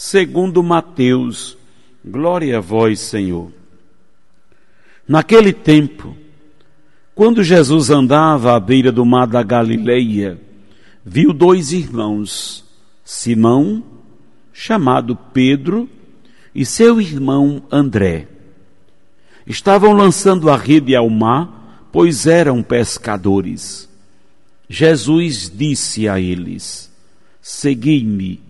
segundo Mateus. Glória a vós, Senhor. Naquele tempo, quando Jesus andava à beira do mar da Galileia, viu dois irmãos, Simão, chamado Pedro, e seu irmão André estavam lançando a rede ao mar, pois eram pescadores. Jesus disse a eles: Segui-me,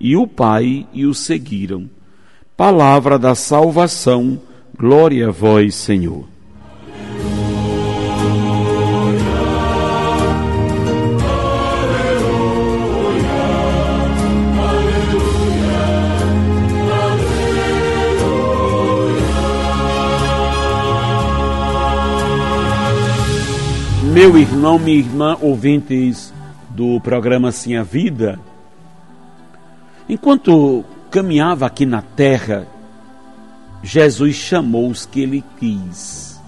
e o pai e o seguiram. Palavra da salvação, glória a vós, Senhor. Meu irmão, minha irmã, ouvintes do programa Sim a Vida, enquanto caminhava aqui na terra, Jesus chamou os que ele quis.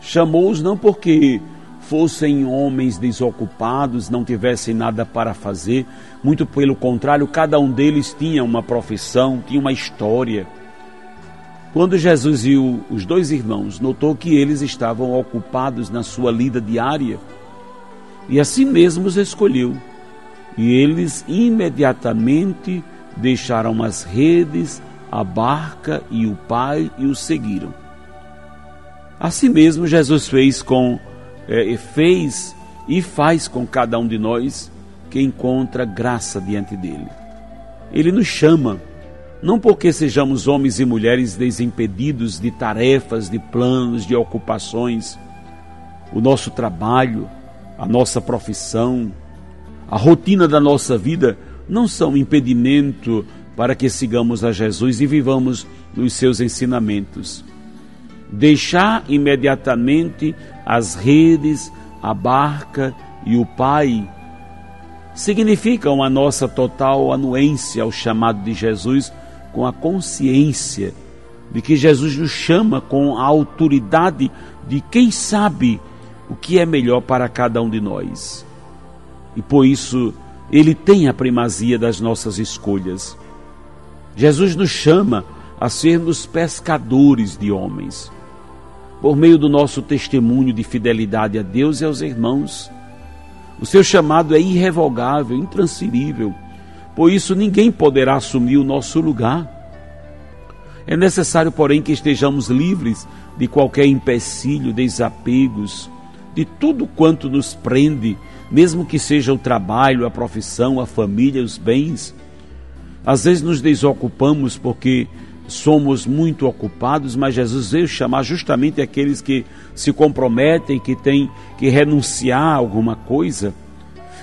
Chamou-os não porque fossem homens desocupados, não tivessem nada para fazer, muito pelo contrário, cada um deles tinha uma profissão, tinha uma história quando Jesus viu os dois irmãos, notou que eles estavam ocupados na sua lida diária e assim mesmo os escolheu. E eles imediatamente deixaram as redes, a barca e o pai e o seguiram. Assim mesmo Jesus fez com é, fez e faz com cada um de nós que encontra graça diante dele. Ele nos chama não porque sejamos homens e mulheres desimpedidos de tarefas, de planos, de ocupações. O nosso trabalho, a nossa profissão, a rotina da nossa vida não são impedimento para que sigamos a Jesus e vivamos nos seus ensinamentos. Deixar imediatamente as redes, a barca e o Pai significam a nossa total anuência ao chamado de Jesus com a consciência de que Jesus nos chama com a autoridade de quem sabe o que é melhor para cada um de nós. E por isso, Ele tem a primazia das nossas escolhas. Jesus nos chama a sermos pescadores de homens, por meio do nosso testemunho de fidelidade a Deus e aos irmãos. O seu chamado é irrevogável, intransferível por isso ninguém poderá assumir o nosso lugar. É necessário, porém, que estejamos livres de qualquer empecilho, desapegos, de tudo quanto nos prende, mesmo que seja o trabalho, a profissão, a família, os bens. Às vezes nos desocupamos porque somos muito ocupados, mas Jesus veio chamar justamente aqueles que se comprometem, que têm que renunciar a alguma coisa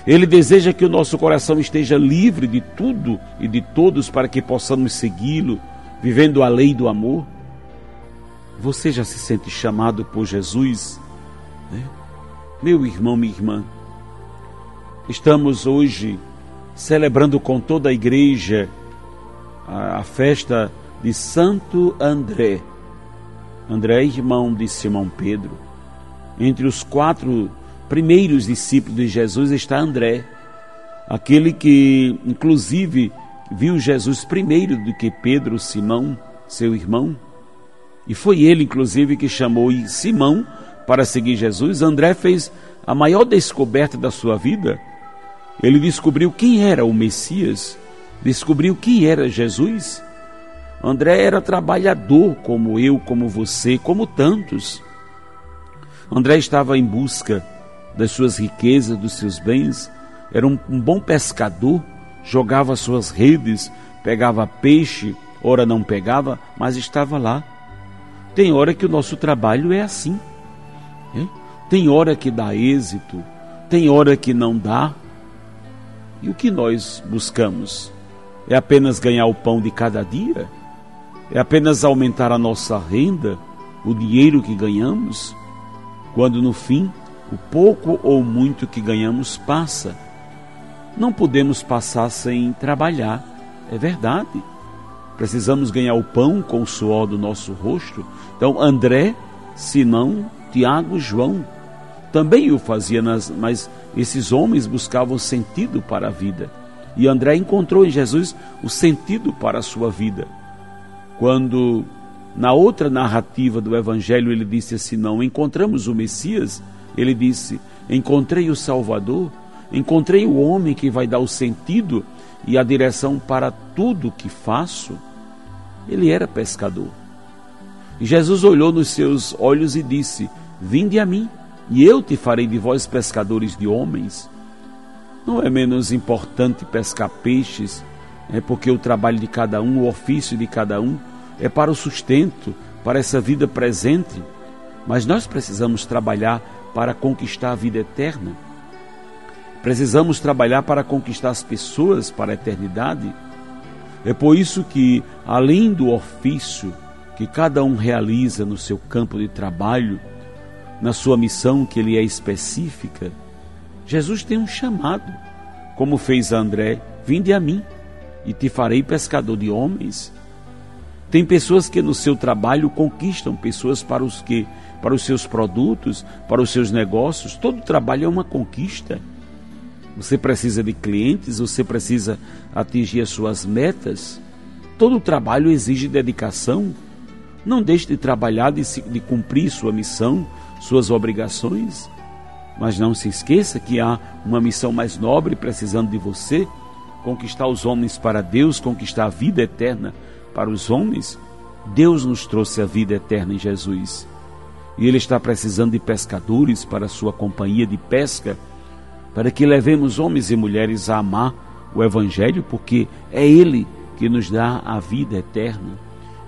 ele deseja que o nosso coração esteja livre de tudo e de todos para que possamos segui-lo, vivendo a lei do amor. Você já se sente chamado por Jesus? Né? Meu irmão, minha irmã, estamos hoje celebrando com toda a igreja a, a festa de Santo André. André, irmão de Simão Pedro. Entre os quatro primeiros discípulos de Jesus está André, aquele que, inclusive, viu Jesus primeiro do que Pedro, Simão, seu irmão. E foi ele, inclusive, que chamou Simão para seguir Jesus. André fez a maior descoberta da sua vida. Ele descobriu quem era o Messias, descobriu quem era Jesus. André era trabalhador como eu, como você, como tantos. André estava em busca das suas riquezas, dos seus bens, era um, um bom pescador, jogava suas redes, pegava peixe, ora não pegava, mas estava lá. Tem hora que o nosso trabalho é assim. Hein? Tem hora que dá êxito, tem hora que não dá. E o que nós buscamos? É apenas ganhar o pão de cada dia? É apenas aumentar a nossa renda, o dinheiro que ganhamos? Quando no fim, o pouco ou muito que ganhamos passa. Não podemos passar sem trabalhar, é verdade. Precisamos ganhar o pão com o suor do nosso rosto. Então, André, Simão, Tiago, João também o fazia, nas, mas esses homens buscavam sentido para a vida. E André encontrou em Jesus o sentido para a sua vida. Quando na outra narrativa do Evangelho ele disse assim: Não, encontramos o Messias, ele disse: Encontrei o Salvador, encontrei o homem que vai dar o sentido e a direção para tudo que faço. Ele era pescador. E Jesus olhou nos seus olhos e disse: Vinde a mim, e eu te farei de vós pescadores de homens. Não é menos importante pescar peixes, é porque o trabalho de cada um, o ofício de cada um, é para o sustento, para essa vida presente. Mas nós precisamos trabalhar para conquistar a vida eterna. Precisamos trabalhar para conquistar as pessoas para a eternidade. É por isso que, além do ofício que cada um realiza no seu campo de trabalho, na sua missão que lhe é específica, Jesus tem um chamado, como fez André: Vinde a mim e te farei pescador de homens. Tem pessoas que no seu trabalho conquistam pessoas para os que para os seus produtos, para os seus negócios. Todo trabalho é uma conquista. Você precisa de clientes, você precisa atingir as suas metas. Todo trabalho exige dedicação. Não deixe de trabalhar, de, de cumprir sua missão, suas obrigações. Mas não se esqueça que há uma missão mais nobre precisando de você conquistar os homens para Deus, conquistar a vida eterna para os homens. Deus nos trouxe a vida eterna em Jesus. E Ele está precisando de pescadores para a sua companhia de pesca, para que levemos homens e mulheres a amar o Evangelho, porque é Ele que nos dá a vida eterna.